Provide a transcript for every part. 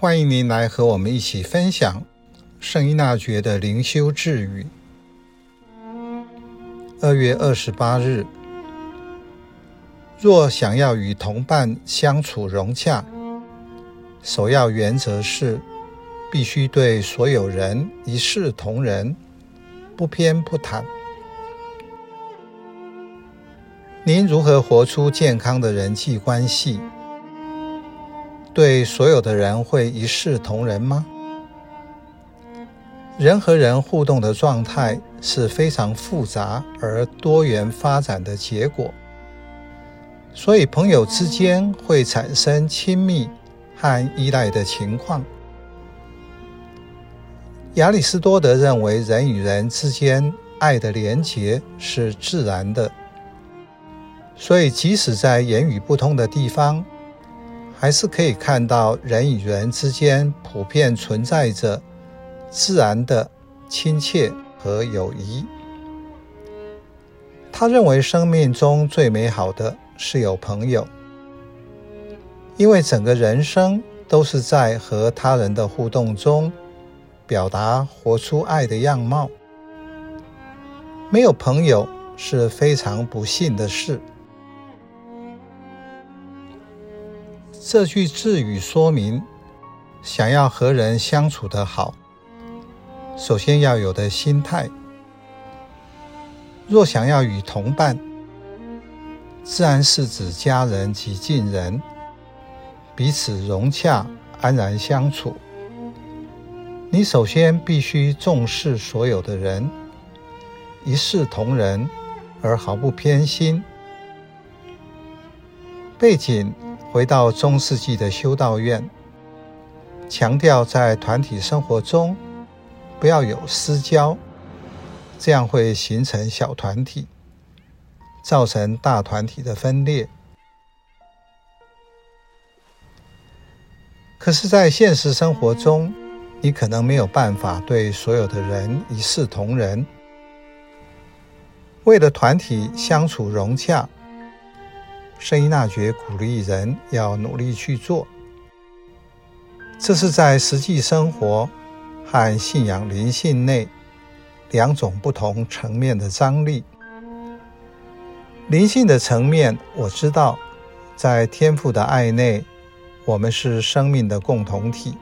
欢迎您来和我们一起分享圣依纳爵的灵修智语。二月二十八日，若想要与同伴相处融洽，首要原则是必须对所有人一视同仁，不偏不袒。您如何活出健康的人际关系？对所有的人会一视同仁吗？人和人互动的状态是非常复杂而多元发展的结果，所以朋友之间会产生亲密和依赖的情况。亚里士多德认为，人与人之间爱的连结是自然的，所以即使在言语不通的地方，还是可以看到人与人之间普遍存在着自然的亲切和友谊。他认为生命中最美好的是有朋友，因为整个人生都是在和他人的互动中表达活出爱的样貌。没有朋友是非常不幸的事。这句智语说明，想要和人相处得好，首先要有的心态。若想要与同伴，自然是指家人及近人，彼此融洽、安然相处，你首先必须重视所有的人，一视同仁，而毫不偏心。背景。回到中世纪的修道院，强调在团体生活中不要有私交，这样会形成小团体，造成大团体的分裂。可是，在现实生活中，你可能没有办法对所有的人一视同仁。为了团体相处融洽。圣依纳爵鼓励人要努力去做，这是在实际生活和信仰灵性内两种不同层面的张力。灵性的层面，我知道，在天赋的爱内，我们是生命的共同体，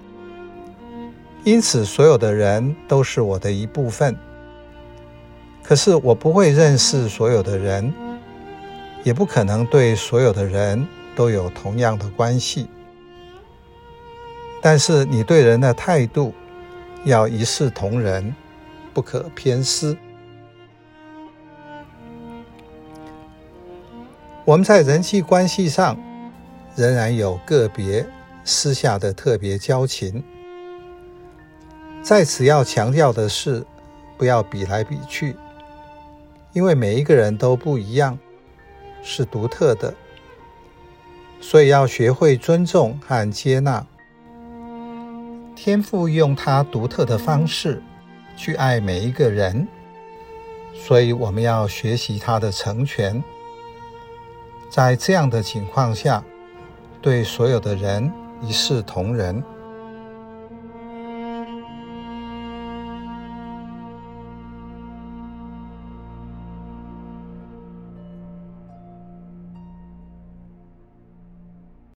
因此所有的人都是我的一部分。可是我不会认识所有的人。也不可能对所有的人都有同样的关系，但是你对人的态度要一视同仁，不可偏私。我们在人际关系上仍然有个别私下的特别交情，在此要强调的是，不要比来比去，因为每一个人都不一样。是独特的，所以要学会尊重和接纳。天父用他独特的方式去爱每一个人，所以我们要学习他的成全。在这样的情况下，对所有的人一视同仁。